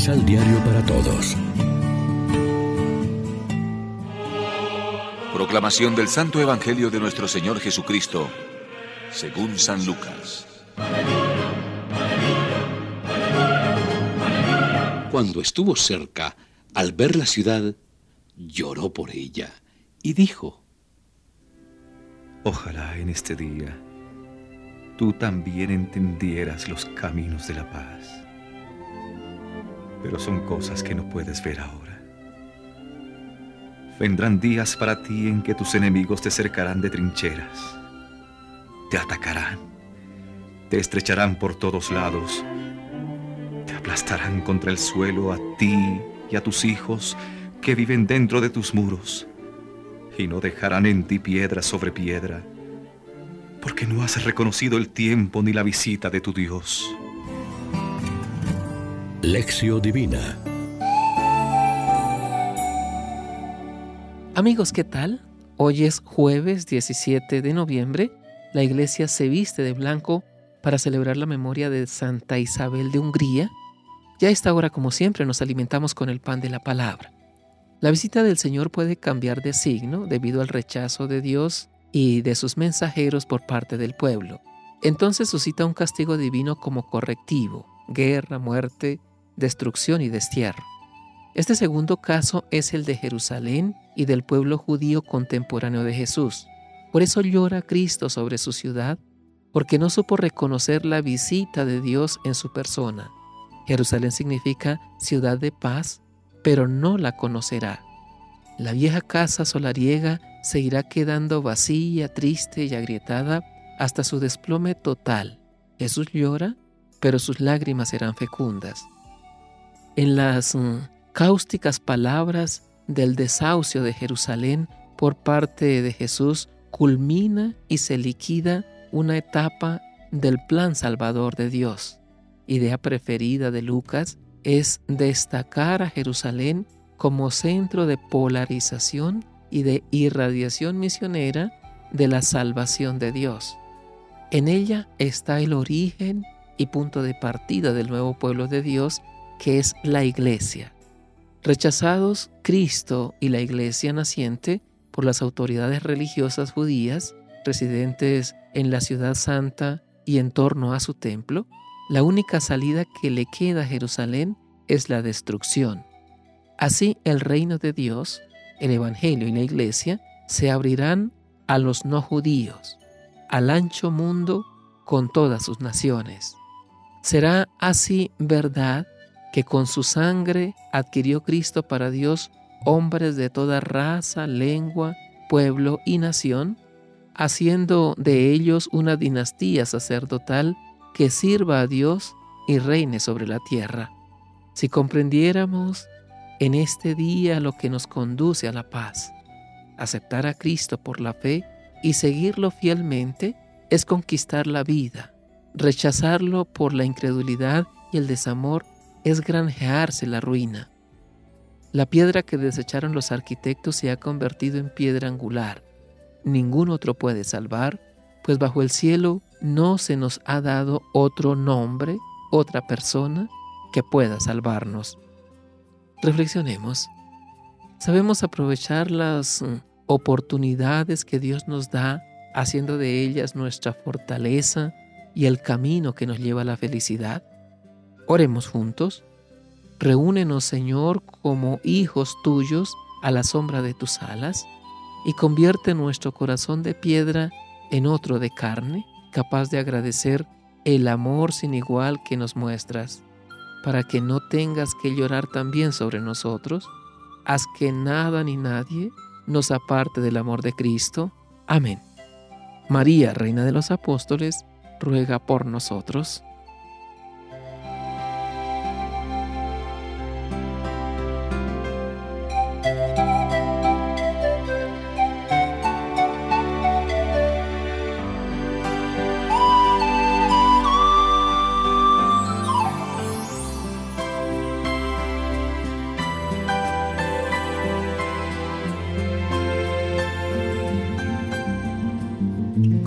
Misal Diario para Todos. Proclamación del Santo Evangelio de nuestro Señor Jesucristo, según San Lucas. Cuando estuvo cerca, al ver la ciudad, lloró por ella y dijo, Ojalá en este día tú también entendieras los caminos de la paz. Pero son cosas que no puedes ver ahora. Vendrán días para ti en que tus enemigos te cercarán de trincheras, te atacarán, te estrecharán por todos lados, te aplastarán contra el suelo a ti y a tus hijos que viven dentro de tus muros y no dejarán en ti piedra sobre piedra, porque no has reconocido el tiempo ni la visita de tu Dios. Lección Divina Amigos, ¿qué tal? Hoy es jueves 17 de noviembre. La iglesia se viste de blanco para celebrar la memoria de Santa Isabel de Hungría. Ya a esta hora, como siempre, nos alimentamos con el pan de la palabra. La visita del Señor puede cambiar de signo debido al rechazo de Dios y de sus mensajeros por parte del pueblo. Entonces suscita un castigo divino como correctivo, guerra, muerte, destrucción y destierro. Este segundo caso es el de Jerusalén y del pueblo judío contemporáneo de Jesús. Por eso llora Cristo sobre su ciudad, porque no supo reconocer la visita de Dios en su persona. Jerusalén significa ciudad de paz, pero no la conocerá. La vieja casa solariega seguirá quedando vacía, triste y agrietada hasta su desplome total. Jesús llora, pero sus lágrimas serán fecundas. En las mm, cáusticas palabras del desahucio de Jerusalén por parte de Jesús culmina y se liquida una etapa del plan salvador de Dios. Idea preferida de Lucas es destacar a Jerusalén como centro de polarización y de irradiación misionera de la salvación de Dios. En ella está el origen y punto de partida del nuevo pueblo de Dios, que es la iglesia. Rechazados Cristo y la iglesia naciente por las autoridades religiosas judías residentes en la ciudad santa y en torno a su templo, la única salida que le queda a Jerusalén es la destrucción. Así el reino de Dios, el Evangelio y la Iglesia se abrirán a los no judíos, al ancho mundo con todas sus naciones. Será así verdad que con su sangre adquirió Cristo para Dios hombres de toda raza, lengua, pueblo y nación, haciendo de ellos una dinastía sacerdotal que sirva a Dios y reine sobre la tierra. Si comprendiéramos en este día lo que nos conduce a la paz, aceptar a Cristo por la fe y seguirlo fielmente es conquistar la vida. Rechazarlo por la incredulidad y el desamor es granjearse la ruina. La piedra que desecharon los arquitectos se ha convertido en piedra angular. Ningún otro puede salvar, pues bajo el cielo no se nos ha dado otro nombre, otra persona que pueda salvarnos. Reflexionemos. ¿Sabemos aprovechar las mm, oportunidades que Dios nos da, haciendo de ellas nuestra fortaleza y el camino que nos lleva a la felicidad? Oremos juntos. Reúnenos, Señor, como hijos tuyos a la sombra de tus alas, y convierte nuestro corazón de piedra en otro de carne capaz de agradecer el amor sin igual que nos muestras, para que no tengas que llorar también sobre nosotros. Haz que nada ni nadie nos aparte del amor de Cristo. Amén. María, Reina de los Apóstoles, ruega por nosotros.